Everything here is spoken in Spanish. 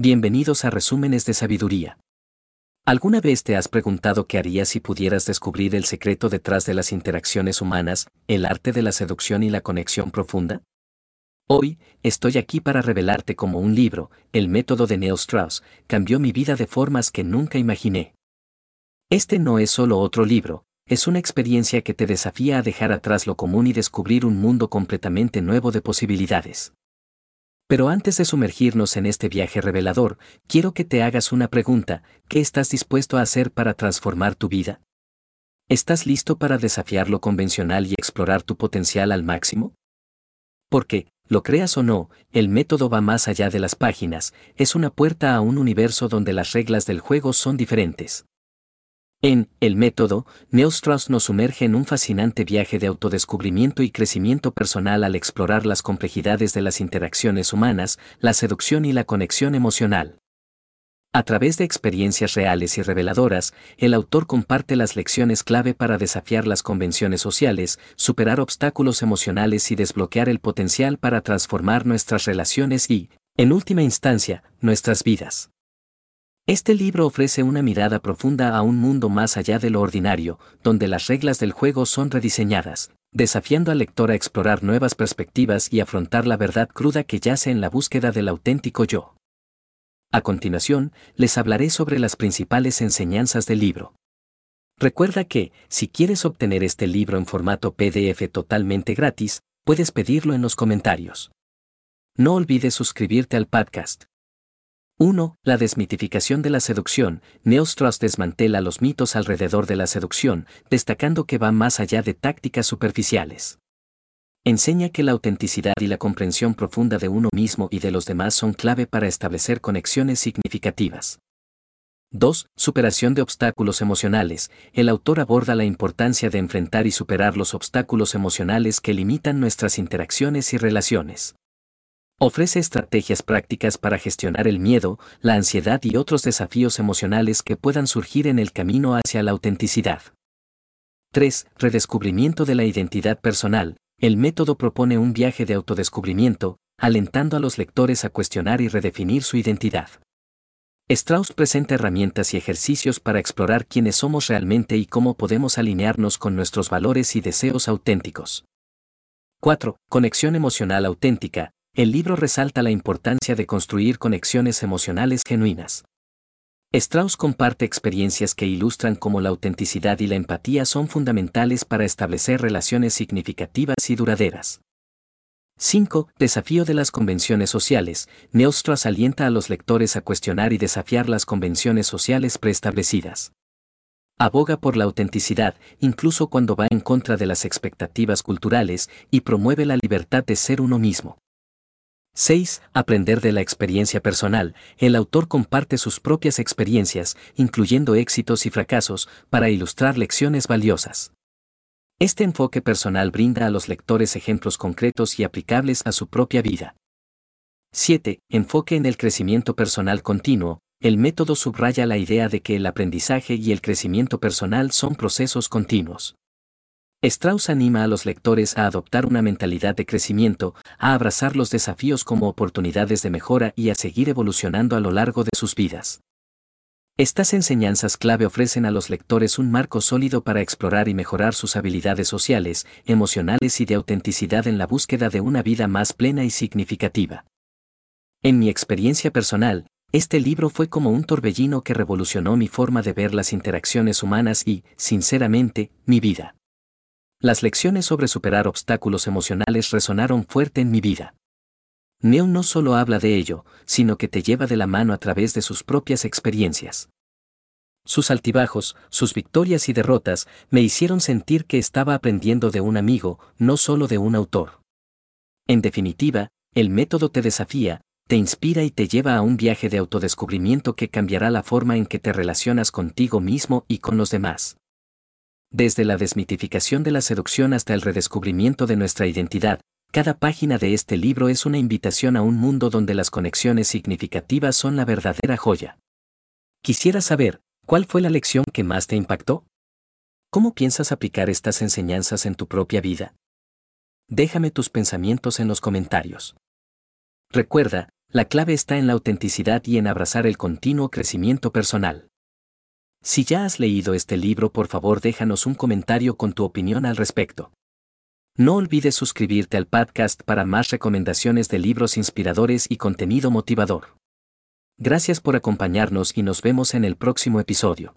Bienvenidos a Resúmenes de Sabiduría. ¿Alguna vez te has preguntado qué harías si pudieras descubrir el secreto detrás de las interacciones humanas, el arte de la seducción y la conexión profunda? Hoy, estoy aquí para revelarte cómo un libro, El método de Neil Strauss, cambió mi vida de formas que nunca imaginé. Este no es solo otro libro, es una experiencia que te desafía a dejar atrás lo común y descubrir un mundo completamente nuevo de posibilidades. Pero antes de sumergirnos en este viaje revelador, quiero que te hagas una pregunta, ¿qué estás dispuesto a hacer para transformar tu vida? ¿Estás listo para desafiar lo convencional y explorar tu potencial al máximo? Porque, lo creas o no, el método va más allá de las páginas, es una puerta a un universo donde las reglas del juego son diferentes. En El método, Neil Strauss nos sumerge en un fascinante viaje de autodescubrimiento y crecimiento personal al explorar las complejidades de las interacciones humanas, la seducción y la conexión emocional. A través de experiencias reales y reveladoras, el autor comparte las lecciones clave para desafiar las convenciones sociales, superar obstáculos emocionales y desbloquear el potencial para transformar nuestras relaciones y, en última instancia, nuestras vidas. Este libro ofrece una mirada profunda a un mundo más allá de lo ordinario, donde las reglas del juego son rediseñadas, desafiando al lector a explorar nuevas perspectivas y afrontar la verdad cruda que yace en la búsqueda del auténtico yo. A continuación, les hablaré sobre las principales enseñanzas del libro. Recuerda que, si quieres obtener este libro en formato PDF totalmente gratis, puedes pedirlo en los comentarios. No olvides suscribirte al podcast. 1. La desmitificación de la seducción. Neostrauss desmantela los mitos alrededor de la seducción, destacando que va más allá de tácticas superficiales. Enseña que la autenticidad y la comprensión profunda de uno mismo y de los demás son clave para establecer conexiones significativas. 2. Superación de obstáculos emocionales. El autor aborda la importancia de enfrentar y superar los obstáculos emocionales que limitan nuestras interacciones y relaciones. Ofrece estrategias prácticas para gestionar el miedo, la ansiedad y otros desafíos emocionales que puedan surgir en el camino hacia la autenticidad. 3. Redescubrimiento de la identidad personal. El método propone un viaje de autodescubrimiento, alentando a los lectores a cuestionar y redefinir su identidad. Strauss presenta herramientas y ejercicios para explorar quiénes somos realmente y cómo podemos alinearnos con nuestros valores y deseos auténticos. 4. Conexión emocional auténtica el libro resalta la importancia de construir conexiones emocionales genuinas. Strauss comparte experiencias que ilustran cómo la autenticidad y la empatía son fundamentales para establecer relaciones significativas y duraderas. 5. Desafío de las convenciones sociales. Neostrauss alienta a los lectores a cuestionar y desafiar las convenciones sociales preestablecidas. Aboga por la autenticidad, incluso cuando va en contra de las expectativas culturales, y promueve la libertad de ser uno mismo. 6. Aprender de la experiencia personal. El autor comparte sus propias experiencias, incluyendo éxitos y fracasos, para ilustrar lecciones valiosas. Este enfoque personal brinda a los lectores ejemplos concretos y aplicables a su propia vida. 7. Enfoque en el crecimiento personal continuo. El método subraya la idea de que el aprendizaje y el crecimiento personal son procesos continuos. Strauss anima a los lectores a adoptar una mentalidad de crecimiento, a abrazar los desafíos como oportunidades de mejora y a seguir evolucionando a lo largo de sus vidas. Estas enseñanzas clave ofrecen a los lectores un marco sólido para explorar y mejorar sus habilidades sociales, emocionales y de autenticidad en la búsqueda de una vida más plena y significativa. En mi experiencia personal, este libro fue como un torbellino que revolucionó mi forma de ver las interacciones humanas y, sinceramente, mi vida. Las lecciones sobre superar obstáculos emocionales resonaron fuerte en mi vida. Neil no solo habla de ello, sino que te lleva de la mano a través de sus propias experiencias. Sus altibajos, sus victorias y derrotas me hicieron sentir que estaba aprendiendo de un amigo, no solo de un autor. En definitiva, el método te desafía, te inspira y te lleva a un viaje de autodescubrimiento que cambiará la forma en que te relacionas contigo mismo y con los demás. Desde la desmitificación de la seducción hasta el redescubrimiento de nuestra identidad, cada página de este libro es una invitación a un mundo donde las conexiones significativas son la verdadera joya. Quisiera saber, ¿cuál fue la lección que más te impactó? ¿Cómo piensas aplicar estas enseñanzas en tu propia vida? Déjame tus pensamientos en los comentarios. Recuerda, La clave está en la autenticidad y en abrazar el continuo crecimiento personal. Si ya has leído este libro, por favor déjanos un comentario con tu opinión al respecto. No olvides suscribirte al podcast para más recomendaciones de libros inspiradores y contenido motivador. Gracias por acompañarnos y nos vemos en el próximo episodio.